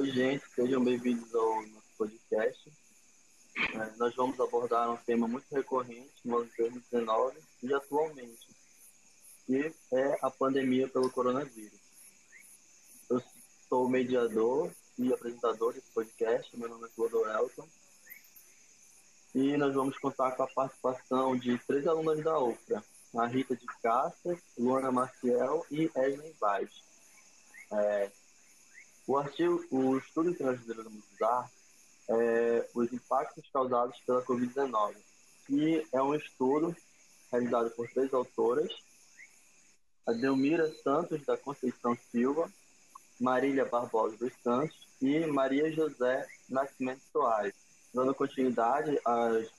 Oi, gente, sejam bem-vindos ao nosso podcast. É, nós vamos abordar um tema muito recorrente no ano de 2019 e atualmente, que é a pandemia pelo coronavírus. Eu sou mediador e apresentador desse podcast, meu nome é Clodo Elton, e nós vamos contar com a participação de três alunas da UFRA, a Rita de Cássia, Luana Maciel e Edna Vaz. É, o artigo, o estudo iremos usar é os impactos causados pela Covid-19, que é um estudo realizado por três autoras, a Delmira Santos da Conceição Silva, Marília Barbosa dos Santos e Maria José Nascimento Soares. Dando continuidade, as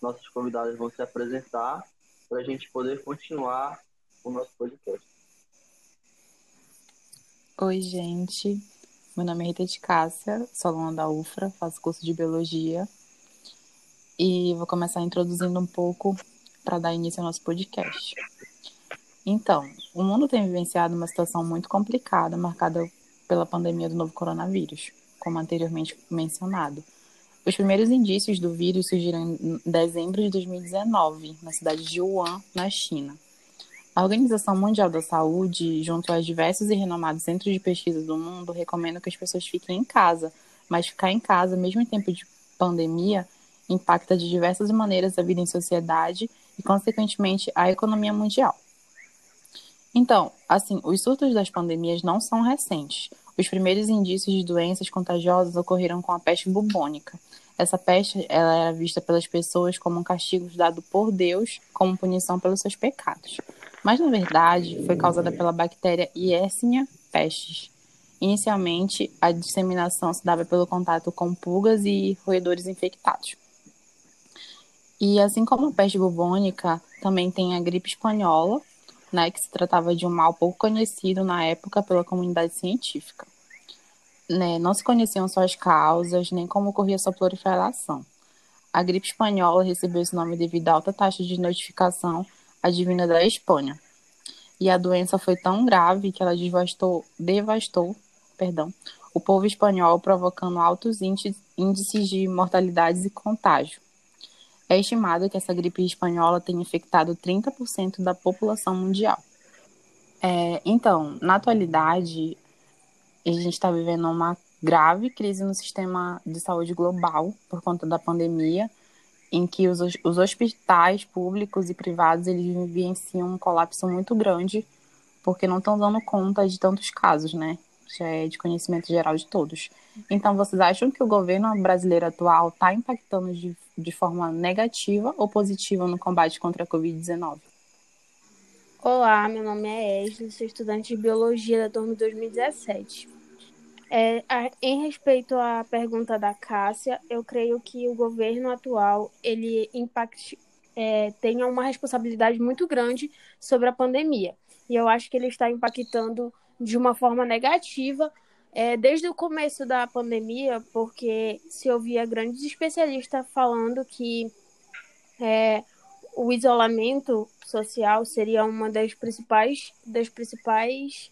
nossas convidadas vão se apresentar para a gente poder continuar o nosso podcast. Oi, gente. Meu nome é Rita de Cássia, sou aluna da UFRA, faço curso de Biologia. E vou começar introduzindo um pouco para dar início ao nosso podcast. Então, o mundo tem vivenciado uma situação muito complicada, marcada pela pandemia do novo coronavírus, como anteriormente mencionado. Os primeiros indícios do vírus surgiram em dezembro de 2019, na cidade de Wuhan, na China. A Organização Mundial da Saúde, junto aos diversos e renomados centros de pesquisa do mundo, recomenda que as pessoas fiquem em casa, mas ficar em casa, mesmo em tempo de pandemia, impacta de diversas maneiras a vida em sociedade e, consequentemente, a economia mundial. Então, assim, os surtos das pandemias não são recentes. Os primeiros indícios de doenças contagiosas ocorreram com a peste bubônica. Essa peste ela era vista pelas pessoas como um castigo dado por Deus como punição pelos seus pecados mas na verdade foi causada pela bactéria Yersinia pestis. Inicialmente, a disseminação se dava pelo contato com pulgas e roedores infectados. E assim como a peste bubônica, também tem a gripe espanhola, né, que se tratava de um mal pouco conhecido na época pela comunidade científica. Né, não se conheciam suas causas, nem como ocorria sua proliferação. A gripe espanhola recebeu esse nome devido à alta taxa de notificação advinda da Espanha. E a doença foi tão grave que ela devastou, devastou perdão, o povo espanhol, provocando altos índices de mortalidade e contágio. É estimado que essa gripe espanhola tenha infectado 30% da população mundial. É, então, na atualidade, a gente está vivendo uma grave crise no sistema de saúde global por conta da pandemia em que os, os hospitais públicos e privados eles vivenciam um colapso muito grande porque não estão dando conta de tantos casos, né? Já é de conhecimento geral de todos. Então, vocês acham que o governo brasileiro atual está impactando de, de forma negativa ou positiva no combate contra a Covid-19? Olá, meu nome é Esli, sou estudante de Biologia da turma 2017. É, a, em respeito à pergunta da Cássia, eu creio que o governo atual ele impacte, é, tenha uma responsabilidade muito grande sobre a pandemia. E eu acho que ele está impactando de uma forma negativa é, desde o começo da pandemia, porque se ouvia grandes especialistas falando que é, o isolamento social seria uma das principais, das principais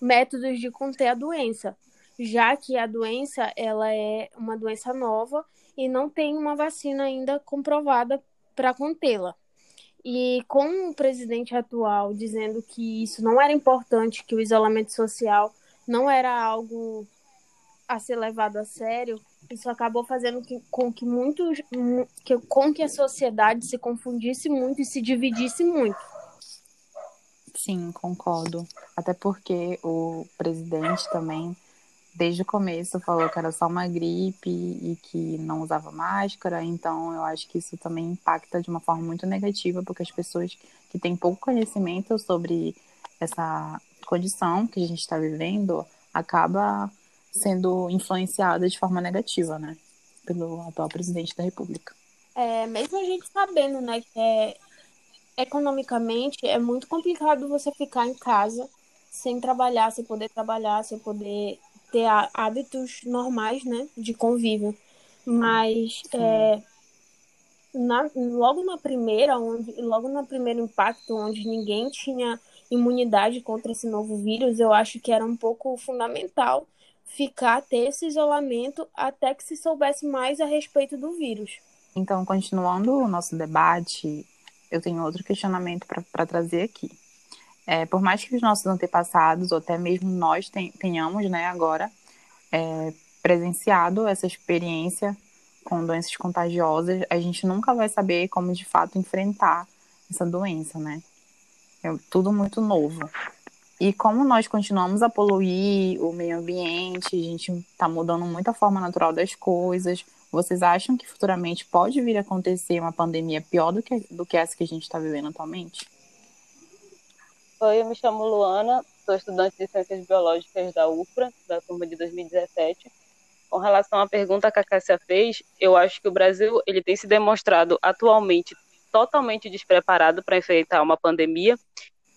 métodos de conter a doença já que a doença ela é uma doença nova e não tem uma vacina ainda comprovada para contê-la. E com o presidente atual dizendo que isso não era importante, que o isolamento social não era algo a ser levado a sério, isso acabou fazendo que, com que muitos que, com que a sociedade se confundisse muito e se dividisse muito. Sim, concordo. Até porque o presidente também desde o começo falou que era só uma gripe e que não usava máscara, então eu acho que isso também impacta de uma forma muito negativa, porque as pessoas que têm pouco conhecimento sobre essa condição que a gente está vivendo acaba sendo influenciada de forma negativa, né, pelo atual presidente da República. É, mesmo a gente sabendo, né, que é, economicamente é muito complicado você ficar em casa sem trabalhar, sem poder trabalhar, sem poder ter hábitos normais, né, de convívio. Mas é, na, logo na primeira, onde, logo no primeiro impacto, onde ninguém tinha imunidade contra esse novo vírus, eu acho que era um pouco fundamental ficar, ter esse isolamento até que se soubesse mais a respeito do vírus. Então, continuando o nosso debate, eu tenho outro questionamento para trazer aqui. É, por mais que os nossos antepassados, ou até mesmo nós tenhamos né, agora é, presenciado essa experiência com doenças contagiosas, a gente nunca vai saber como de fato enfrentar essa doença, né? É tudo muito novo. E como nós continuamos a poluir o meio ambiente, a gente está mudando muito a forma natural das coisas, vocês acham que futuramente pode vir a acontecer uma pandemia pior do que, do que essa que a gente está vivendo atualmente? Oi, eu me chamo Luana, sou estudante de Ciências Biológicas da UFRA, da turma de 2017. Com relação à pergunta que a Cássia fez, eu acho que o Brasil ele tem se demonstrado atualmente totalmente despreparado para enfrentar uma pandemia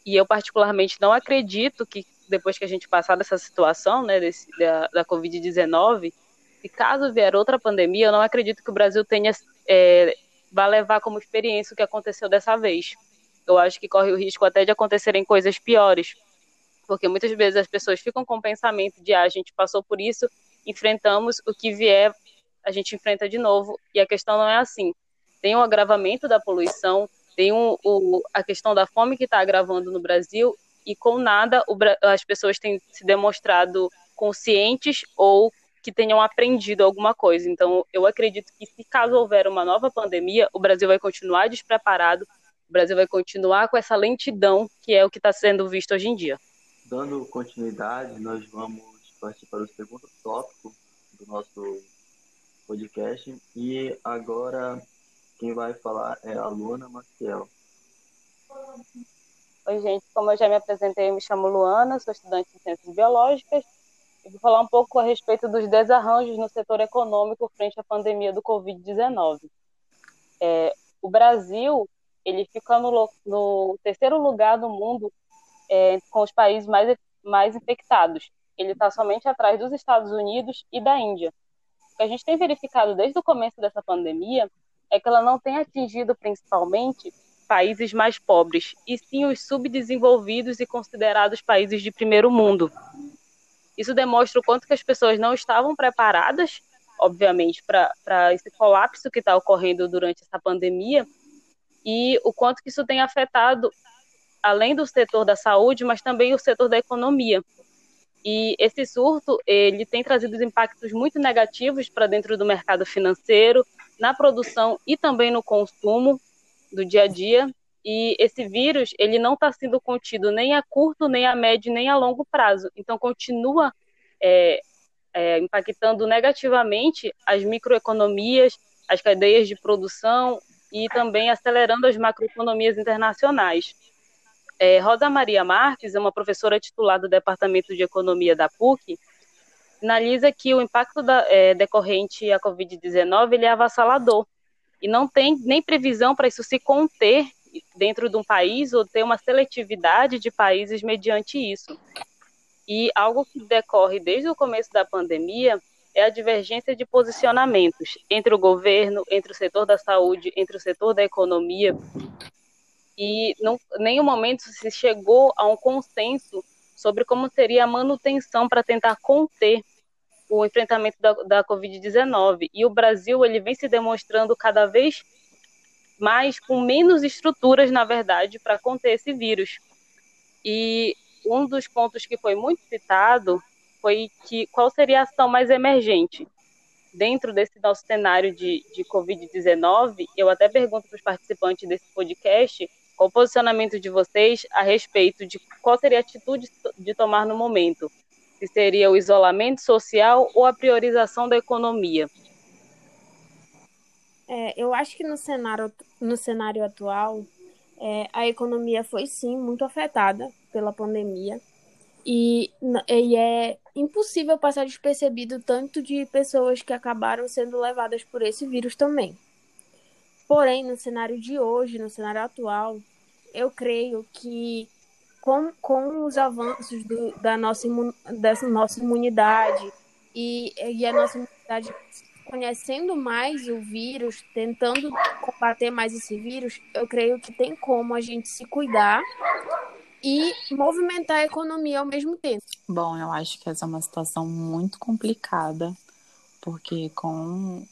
e eu particularmente não acredito que depois que a gente passar dessa situação, né, desse, da, da Covid-19, se caso vier outra pandemia, eu não acredito que o Brasil tenha é, vai levar como experiência o que aconteceu dessa vez. Eu acho que corre o risco até de acontecerem coisas piores, porque muitas vezes as pessoas ficam com o pensamento de ah, a gente passou por isso, enfrentamos o que vier, a gente enfrenta de novo, e a questão não é assim. Tem um agravamento da poluição, tem um, o, a questão da fome que está agravando no Brasil e com nada o, as pessoas têm se demonstrado conscientes ou que tenham aprendido alguma coisa. Então, eu acredito que se caso houver uma nova pandemia, o Brasil vai continuar despreparado, o Brasil vai continuar com essa lentidão que é o que está sendo visto hoje em dia. Dando continuidade, nós vamos partir para o segundo tópico do nosso podcast e agora quem vai falar é a Luana Maciel. Oi, gente. Como eu já me apresentei, eu me chamo Luana, sou estudante de Ciências Biológicas e vou falar um pouco a respeito dos desarranjos no setor econômico frente à pandemia do Covid-19. É, o Brasil ele fica no, no terceiro lugar do mundo é, com os países mais, mais infectados. Ele está somente atrás dos Estados Unidos e da Índia. O que a gente tem verificado desde o começo dessa pandemia é que ela não tem atingido principalmente países mais pobres, e sim os subdesenvolvidos e considerados países de primeiro mundo. Isso demonstra o quanto que as pessoas não estavam preparadas, obviamente, para esse colapso que está ocorrendo durante essa pandemia, e o quanto que isso tem afetado, além do setor da saúde, mas também o setor da economia. E esse surto, ele tem trazido impactos muito negativos para dentro do mercado financeiro, na produção e também no consumo do dia a dia. E esse vírus, ele não está sendo contido nem a curto, nem a médio, nem a longo prazo. Então, continua é, é, impactando negativamente as microeconomias, as cadeias de produção e também acelerando as macroeconomias internacionais. É, Rosa Maria Marques uma professora titular do Departamento de Economia da PUC sinaliza que o impacto da, é, decorrente à Covid-19 ele é avassalador e não tem nem previsão para isso se conter dentro de um país ou ter uma seletividade de países mediante isso. E algo que decorre desde o começo da pandemia é a divergência de posicionamentos entre o governo, entre o setor da saúde, entre o setor da economia. E não, nenhum momento se chegou a um consenso sobre como seria a manutenção para tentar conter o enfrentamento da, da Covid-19. E o Brasil ele vem se demonstrando cada vez mais com menos estruturas, na verdade, para conter esse vírus. E um dos pontos que foi muito citado foi que qual seria a ação mais emergente dentro desse nosso cenário de, de Covid-19. Eu até pergunto para os participantes desse podcast qual o posicionamento de vocês a respeito de qual seria a atitude de tomar no momento? Se seria o isolamento social ou a priorização da economia? É, eu acho que no cenário, no cenário atual, é, a economia foi sim muito afetada pela pandemia e, e é impossível passar despercebido tanto de pessoas que acabaram sendo levadas por esse vírus também. Porém, no cenário de hoje, no cenário atual, eu creio que com, com os avanços do, da, nossa imun, dessa nossa imunidade e, e a nossa imunidade conhecendo mais o vírus, tentando combater mais esse vírus, eu creio que tem como a gente se cuidar e movimentar a economia ao mesmo tempo. Bom, eu acho que essa é uma situação muito complicada, porque com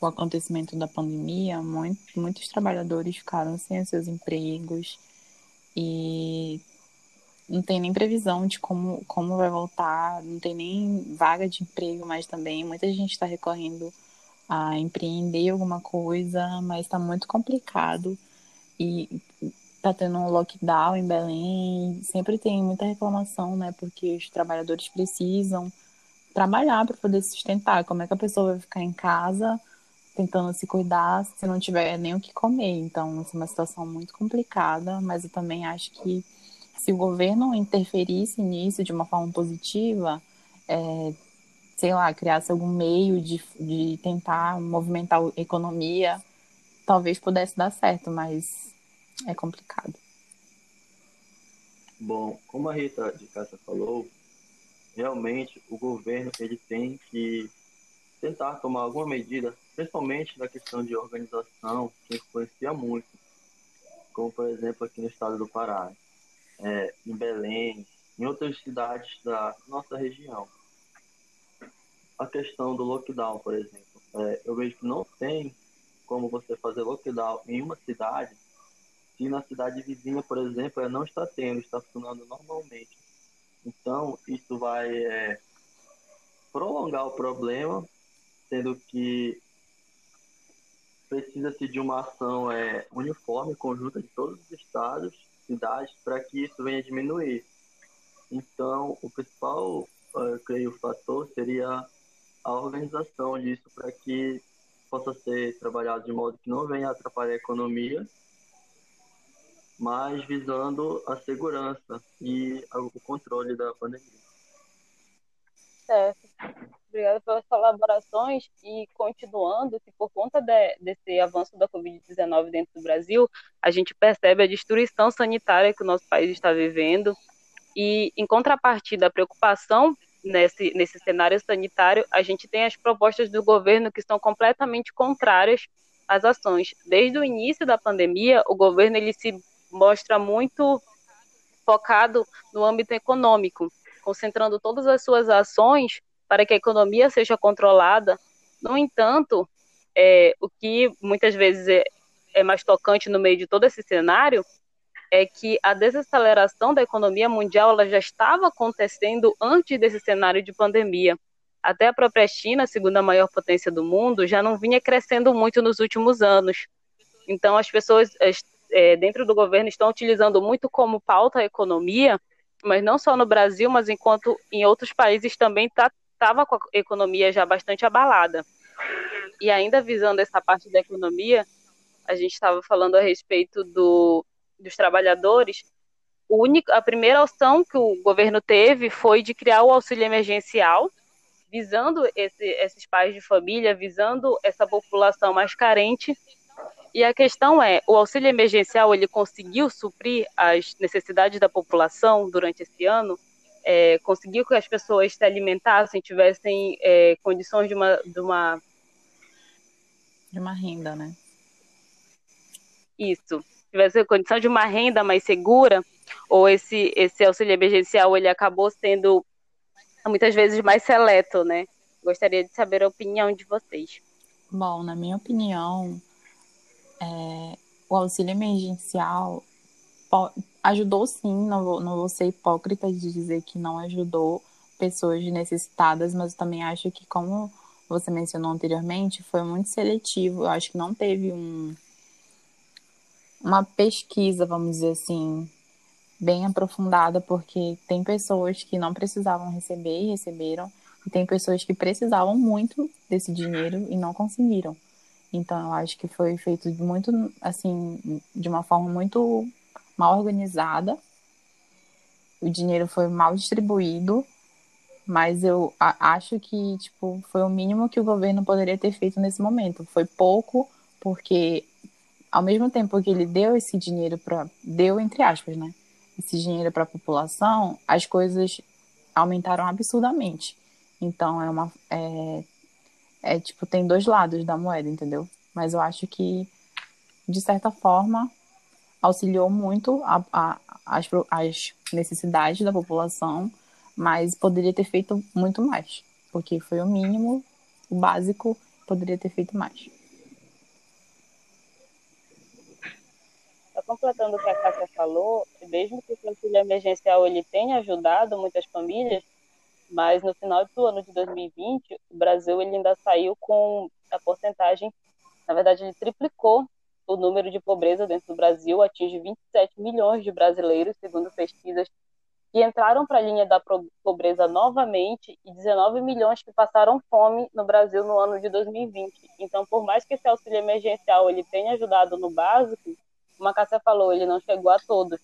o acontecimento da pandemia, muito, muitos trabalhadores ficaram sem seus empregos e não tem nem previsão de como, como vai voltar, não tem nem vaga de emprego mais também. Muita gente está recorrendo a empreender alguma coisa, mas está muito complicado. E tá tendo um lockdown em Belém, sempre tem muita reclamação, né? Porque os trabalhadores precisam trabalhar para poder sustentar. Como é que a pessoa vai ficar em casa tentando se cuidar se não tiver nem o que comer? Então, é uma situação muito complicada, mas eu também acho que se o governo interferisse nisso de uma forma positiva, é, sei lá, criasse algum meio de, de tentar movimentar a economia, talvez pudesse dar certo, mas é complicado. Bom, como a Rita de Cássia falou, realmente o governo ele tem que tentar tomar alguma medida, principalmente na questão de organização, que influencia muito, como por exemplo aqui no estado do Pará, é, em Belém, em outras cidades da nossa região. A questão do lockdown, por exemplo, é, eu vejo que não tem como você fazer lockdown em uma cidade se na cidade vizinha, por exemplo, não está tendo, está funcionando normalmente. Então, isso vai é, prolongar o problema, sendo que precisa-se de uma ação é, uniforme, conjunta de todos os estados, cidades, para que isso venha diminuir. Então, o principal, eu creio, fator seria a organização disso para que possa ser trabalhado de modo que não venha atrapalhar a economia mas visando a segurança e o controle da pandemia. Certo. Obrigada pelas colaborações e continuando que por conta de, desse avanço da Covid-19 dentro do Brasil, a gente percebe a destruição sanitária que o nosso país está vivendo e, em contrapartida, a preocupação nesse, nesse cenário sanitário, a gente tem as propostas do governo que são completamente contrárias às ações. Desde o início da pandemia, o governo ele se mostra muito focado no âmbito econômico, concentrando todas as suas ações para que a economia seja controlada. No entanto, é, o que muitas vezes é, é mais tocante no meio de todo esse cenário é que a desaceleração da economia mundial ela já estava acontecendo antes desse cenário de pandemia. Até a própria China, segunda maior potência do mundo, já não vinha crescendo muito nos últimos anos. Então, as pessoas é, dentro do governo estão utilizando muito como pauta a economia, mas não só no Brasil, mas enquanto em outros países também estava tá, com a economia já bastante abalada. E ainda visando essa parte da economia, a gente estava falando a respeito do, dos trabalhadores. Único, a primeira opção que o governo teve foi de criar o auxílio emergencial, visando esse, esses pais de família, visando essa população mais carente, e a questão é, o auxílio emergencial ele conseguiu suprir as necessidades da população durante esse ano? É, conseguiu que as pessoas se alimentassem, tivessem é, condições de uma, de uma de uma renda, né? Isso, tivesse condição de uma renda mais segura, ou esse esse auxílio emergencial ele acabou sendo muitas vezes mais seleto, né? Gostaria de saber a opinião de vocês. Bom, na minha opinião, é, o auxílio emergencial ajudou sim, não vou, não vou ser hipócrita de dizer que não ajudou pessoas necessitadas, mas eu também acho que, como você mencionou anteriormente, foi muito seletivo. Eu acho que não teve um, uma pesquisa, vamos dizer assim, bem aprofundada, porque tem pessoas que não precisavam receber e receberam, e tem pessoas que precisavam muito desse dinheiro e não conseguiram. Então, eu acho que foi feito muito, assim, de uma forma muito mal organizada. O dinheiro foi mal distribuído, mas eu acho que, tipo, foi o mínimo que o governo poderia ter feito nesse momento. Foi pouco, porque ao mesmo tempo que ele deu esse dinheiro para deu entre aspas, né? Esse dinheiro para a população, as coisas aumentaram absurdamente. Então é uma é, é tipo, tem dois lados da moeda, entendeu? Mas eu acho que, de certa forma, auxiliou muito a, a, as, as necessidades da população, mas poderia ter feito muito mais, porque foi o mínimo, o básico, poderia ter feito mais. Completando o que a Cássia falou, mesmo que o auxílio emergencial ele tenha ajudado muitas famílias, mas no final do ano de 2020, o Brasil ele ainda saiu com a porcentagem, na verdade, ele triplicou o número de pobreza dentro do Brasil, atinge 27 milhões de brasileiros, segundo pesquisas que entraram para a linha da pobreza novamente e 19 milhões que passaram fome no Brasil no ano de 2020. Então, por mais que esse auxílio emergencial ele tenha ajudado no básico, como a Cássia falou, ele não chegou a todos.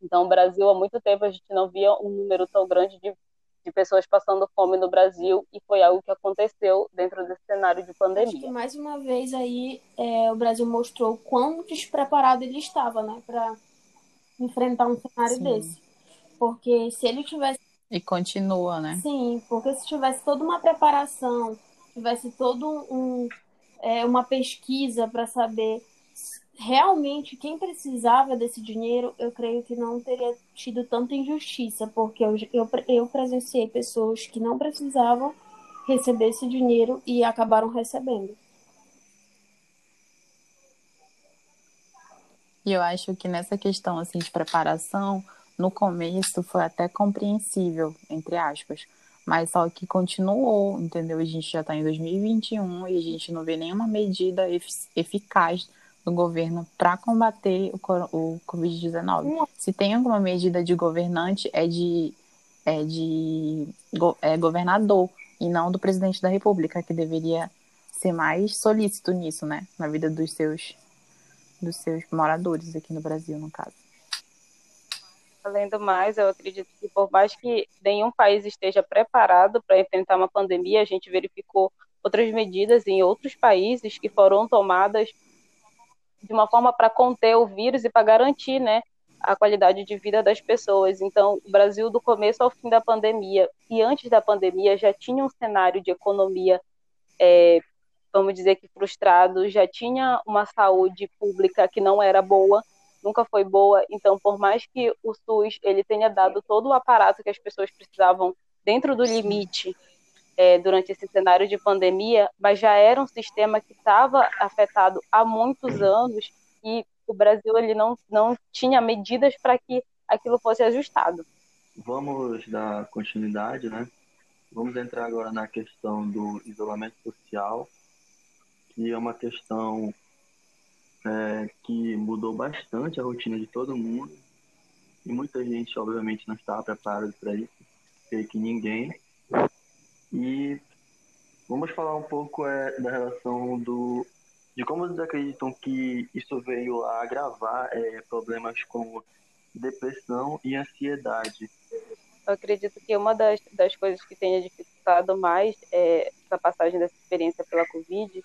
Então, o Brasil, há muito tempo, a gente não via um número tão grande de de pessoas passando fome no Brasil e foi algo que aconteceu dentro desse cenário de pandemia. Acho que mais uma vez aí é, o Brasil mostrou quão despreparado ele estava, né, para enfrentar um cenário Sim. desse. Porque se ele tivesse e continua, né? Sim, porque se tivesse toda uma preparação, tivesse todo um é, uma pesquisa para saber realmente quem precisava desse dinheiro, eu creio que não teria tido tanta injustiça, porque eu, eu, eu presenciei pessoas que não precisavam receber esse dinheiro e acabaram recebendo. E eu acho que nessa questão assim de preparação, no começo foi até compreensível, entre aspas, mas só que continuou, entendeu? A gente já está em 2021 e a gente não vê nenhuma medida eficaz do governo para combater o, o Covid-19. Se tem alguma medida de governante, é de, é de é governador e não do presidente da República, que deveria ser mais solícito nisso, né? Na vida dos seus, dos seus moradores aqui no Brasil, no caso. Além do mais, eu acredito que por mais que nenhum país esteja preparado para enfrentar uma pandemia, a gente verificou outras medidas em outros países que foram tomadas de uma forma para conter o vírus e para garantir, né, a qualidade de vida das pessoas. Então, o Brasil, do começo ao fim da pandemia e antes da pandemia, já tinha um cenário de economia, é, vamos dizer que frustrado, já tinha uma saúde pública que não era boa, nunca foi boa. Então, por mais que o SUS ele tenha dado todo o aparato que as pessoas precisavam dentro do limite é, durante esse cenário de pandemia, mas já era um sistema que estava afetado há muitos anos e o Brasil ele não, não tinha medidas para que aquilo fosse ajustado. Vamos dar continuidade, né? Vamos entrar agora na questão do isolamento social, que é uma questão é, que mudou bastante a rotina de todo mundo e muita gente, obviamente, não estava preparada para isso, sei que ninguém. E vamos falar um pouco é, da relação do de como vocês acreditam que isso veio a agravar é, problemas como depressão e ansiedade. Eu acredito que uma das, das coisas que tenha dificultado mais é, essa passagem dessa experiência pela Covid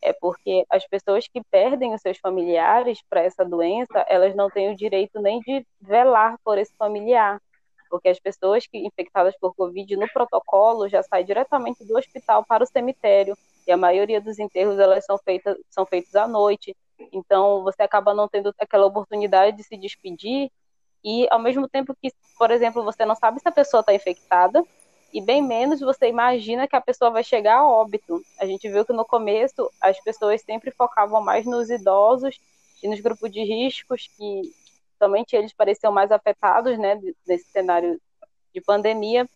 é porque as pessoas que perdem os seus familiares para essa doença, elas não têm o direito nem de velar por esse familiar porque as pessoas que infectadas por Covid no protocolo já saem diretamente do hospital para o cemitério e a maioria dos enterros elas são feitas são feitos à noite. Então você acaba não tendo aquela oportunidade de se despedir e ao mesmo tempo que, por exemplo, você não sabe se a pessoa está infectada e bem menos você imagina que a pessoa vai chegar a óbito. A gente viu que no começo as pessoas sempre focavam mais nos idosos e nos grupos de riscos que somente eles pareciam mais afetados, né, nesse cenário de pandemia.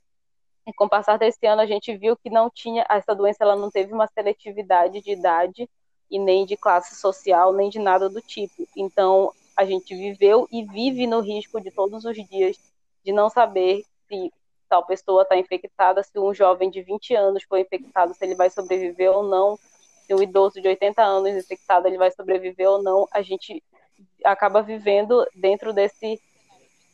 E com o passar desse ano, a gente viu que não tinha essa doença, ela não teve uma seletividade de idade e nem de classe social, nem de nada do tipo. Então, a gente viveu e vive no risco de todos os dias de não saber se tal pessoa está infectada, se um jovem de 20 anos foi infectado, se ele vai sobreviver ou não, se um idoso de 80 anos infectado, ele vai sobreviver ou não. A gente acaba vivendo dentro desse,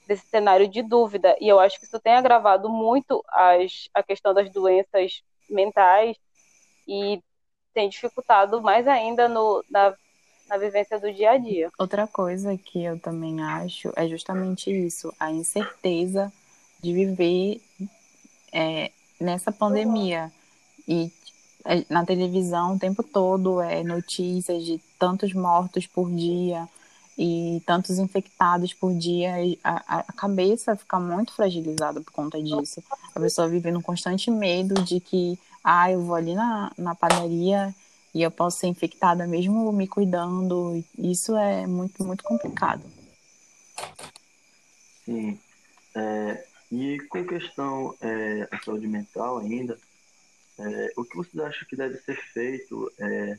desse cenário de dúvida. E eu acho que isso tem agravado muito as, a questão das doenças mentais e tem dificultado mais ainda no, na, na vivência do dia a dia. Outra coisa que eu também acho é justamente isso, a incerteza de viver é, nessa pandemia. E é, na televisão o tempo todo é notícias de tantos mortos por dia, e tantos infectados por dia, a, a cabeça fica muito fragilizada por conta disso. A pessoa vive num constante medo de que, ah, eu vou ali na, na padaria e eu posso ser infectada mesmo me cuidando. Isso é muito, muito complicado. Sim. É, e com questão é, a saúde mental ainda, é, o que vocês acham que deve ser feito é,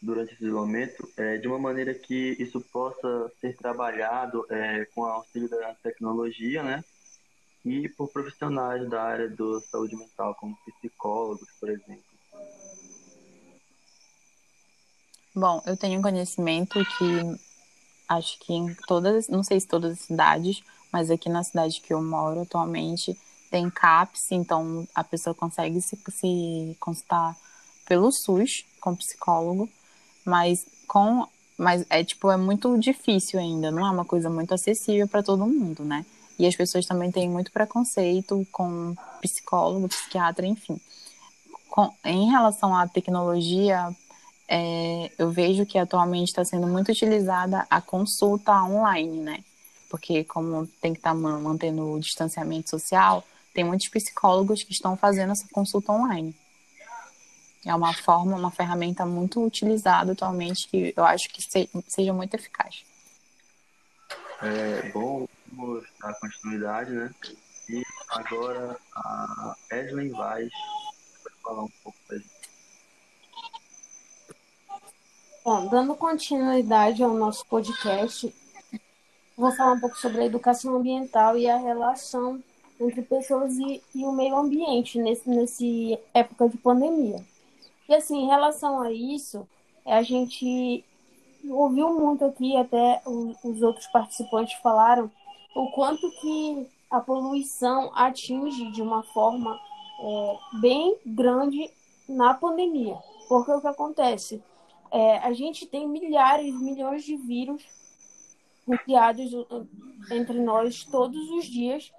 durante esse isolamento é, de uma maneira que isso possa ser trabalhado é, com o auxílio da tecnologia, né? E por profissionais da área da saúde mental, como psicólogos, por exemplo. Bom, eu tenho conhecimento que acho que em todas, não sei se todas as cidades, mas aqui na cidade que eu moro atualmente tem CAPS, então a pessoa consegue se, se consultar pelo SUS com psicólogo mas com mas é tipo é muito difícil ainda, não é uma coisa muito acessível para todo mundo, né? E as pessoas também têm muito preconceito com psicólogo, psiquiatra, enfim. Com, em relação à tecnologia, é, eu vejo que atualmente está sendo muito utilizada a consulta online, né? Porque como tem que estar tá mantendo o distanciamento social, tem muitos psicólogos que estão fazendo essa consulta online. É uma forma, uma ferramenta muito utilizada atualmente que eu acho que seja muito eficaz. É bom, vamos dar continuidade, né? E agora a Edlen Vaz vai falar um pouco pra gente. Bom, dando continuidade ao nosso podcast, vou falar um pouco sobre a educação ambiental e a relação entre pessoas e, e o meio ambiente nesse, nesse época de pandemia. E assim, em relação a isso, a gente ouviu muito aqui, até os outros participantes falaram, o quanto que a poluição atinge de uma forma é, bem grande na pandemia. Porque o que acontece? É, a gente tem milhares, milhões de vírus criados entre nós todos os dias,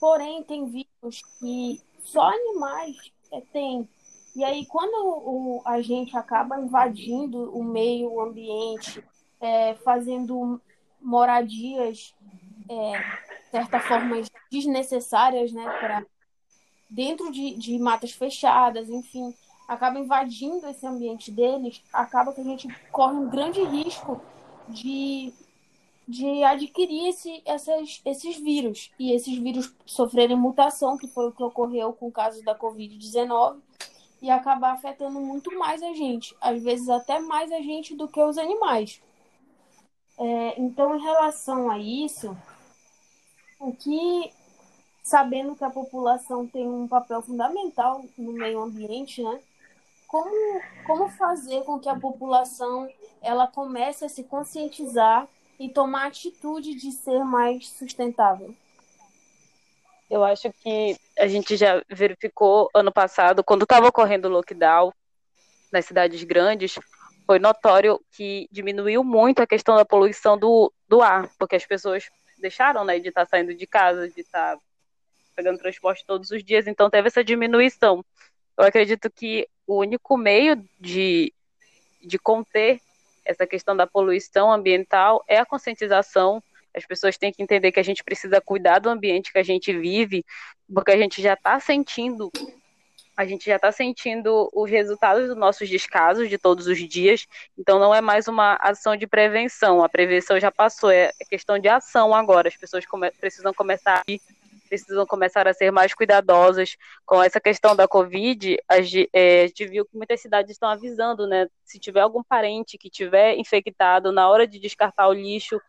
porém tem vírus que só animais é, têm e aí, quando o, a gente acaba invadindo o meio ambiente, é, fazendo moradias, é, de certa forma, desnecessárias, né, para dentro de, de matas fechadas, enfim, acaba invadindo esse ambiente deles, acaba que a gente corre um grande risco de, de adquirir esse, essas, esses vírus. E esses vírus sofrerem mutação, que foi o que ocorreu com o caso da Covid-19, e acabar afetando muito mais a gente, às vezes até mais a gente do que os animais. É, então, em relação a isso, o que, sabendo que a população tem um papel fundamental no meio ambiente, né? Como, como fazer com que a população ela comece a se conscientizar e tomar atitude de ser mais sustentável? Eu acho que a gente já verificou ano passado, quando estava ocorrendo o lockdown nas cidades grandes, foi notório que diminuiu muito a questão da poluição do, do ar, porque as pessoas deixaram né, de estar tá saindo de casa, de estar tá pegando transporte todos os dias, então teve essa diminuição. Eu acredito que o único meio de, de conter essa questão da poluição ambiental é a conscientização as pessoas têm que entender que a gente precisa cuidar do ambiente que a gente vive, porque a gente já está sentindo a gente já está sentindo os resultados dos nossos descasos de todos os dias, então não é mais uma ação de prevenção, a prevenção já passou, é questão de ação agora, as pessoas come precisam começar precisam começar a ser mais cuidadosas com essa questão da Covid. A, é, a gente viu que muitas cidades estão avisando, né? Se tiver algum parente que tiver infectado, na hora de descartar o lixo,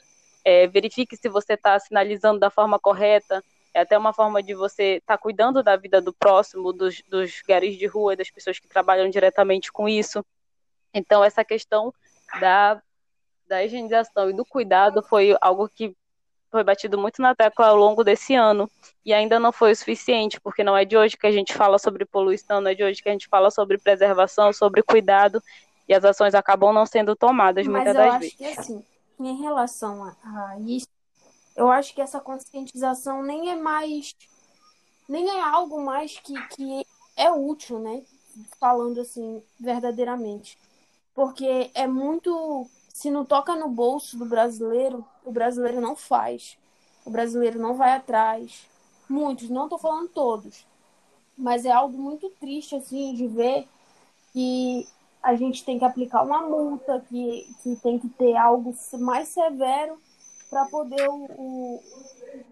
é, verifique se você está sinalizando da forma correta. É até uma forma de você estar tá cuidando da vida do próximo, dos, dos garis de rua, das pessoas que trabalham diretamente com isso. Então, essa questão da, da higienização e do cuidado foi algo que foi batido muito na tecla ao longo desse ano e ainda não foi o suficiente, porque não é de hoje que a gente fala sobre poluição, não é de hoje que a gente fala sobre preservação, sobre cuidado e as ações acabam não sendo tomadas Mas muitas das vezes. Que, assim, em relação a, a isso, eu acho que essa conscientização nem é mais. nem é algo mais que, que é útil, né? Falando assim, verdadeiramente. Porque é muito se não toca no bolso do brasileiro, o brasileiro não faz. O brasileiro não vai atrás. Muitos, não estou falando todos, mas é algo muito triste assim de ver que a gente tem que aplicar uma multa, que, que tem que ter algo mais severo para poder o,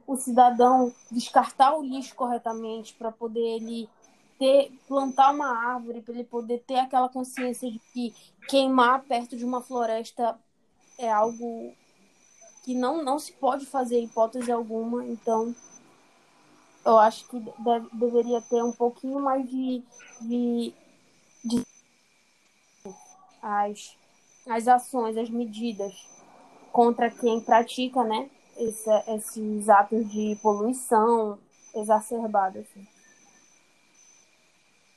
o, cidadão descartar o lixo corretamente, para poder ele ter, plantar uma árvore, para ele poder ter aquela consciência de que queimar perto de uma floresta é algo que não, não se pode fazer hipótese alguma. Então, eu acho que deve, deveria ter um pouquinho mais de, de, de as, as ações, as medidas contra quem pratica, né, esse, esses atos de poluição exacerbada. Assim.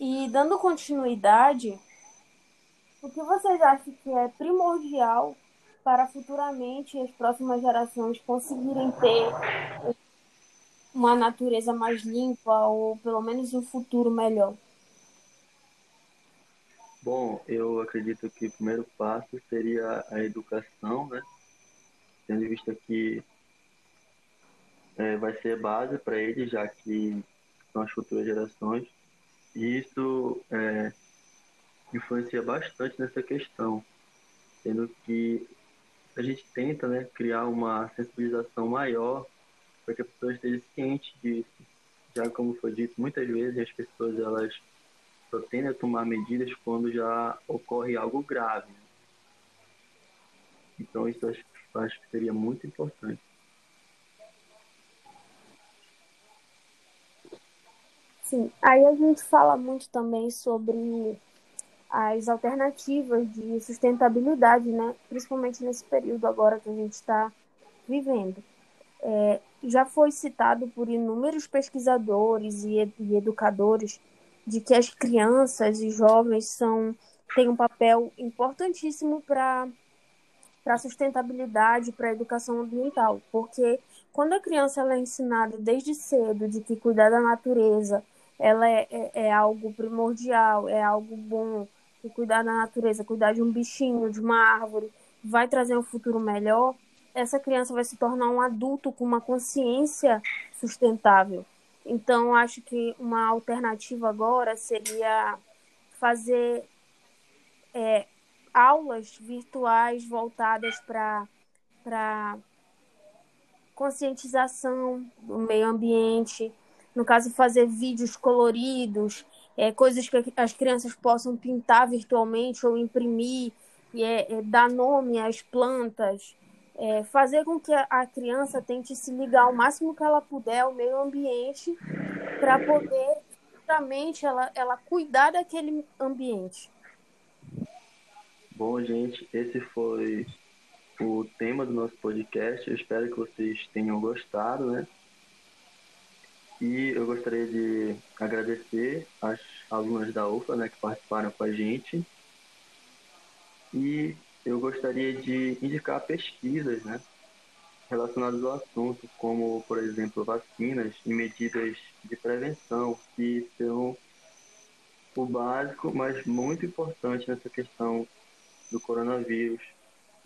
E dando continuidade, o que vocês acham que é primordial para futuramente as próximas gerações conseguirem ter uma natureza mais limpa ou pelo menos um futuro melhor? Bom, eu acredito que o primeiro passo seria a educação, né? Tendo em vista que é, vai ser base para eles, já que são as futuras gerações. E isso é, influencia bastante nessa questão, sendo que a gente tenta né, criar uma sensibilização maior para que as pessoas estejam cientes disso. Já como foi dito, muitas vezes as pessoas elas só tendem a tomar medidas quando já ocorre algo grave. Né? Então isso acho, acho que seria muito importante. Sim, aí a gente fala muito também sobre as alternativas de sustentabilidade, né? principalmente nesse período agora que a gente está vivendo. É, já foi citado por inúmeros pesquisadores e, e educadores de que as crianças e jovens são têm um papel importantíssimo para para a sustentabilidade, para a educação ambiental, porque quando a criança ela é ensinada desde cedo de que cuidar da natureza ela é, é, é algo primordial, é algo bom, que cuidar da natureza, cuidar de um bichinho, de uma árvore, vai trazer um futuro melhor, essa criança vai se tornar um adulto com uma consciência sustentável. Então, acho que uma alternativa agora seria fazer é, aulas virtuais voltadas para conscientização do meio ambiente, no caso, fazer vídeos coloridos, é, coisas que as crianças possam pintar virtualmente ou imprimir, e, é, é, dar nome às plantas, é, fazer com que a criança tente se ligar o máximo que ela puder ao meio ambiente para poder justamente ela, ela cuidar daquele ambiente. Bom, gente, esse foi o tema do nosso podcast. Eu espero que vocês tenham gostado, né? E eu gostaria de agradecer as alunas da UFA né, que participaram com a gente. E eu gostaria de indicar pesquisas né, relacionadas ao assunto, como, por exemplo, vacinas e medidas de prevenção, que são o básico, mas muito importante nessa questão do coronavírus.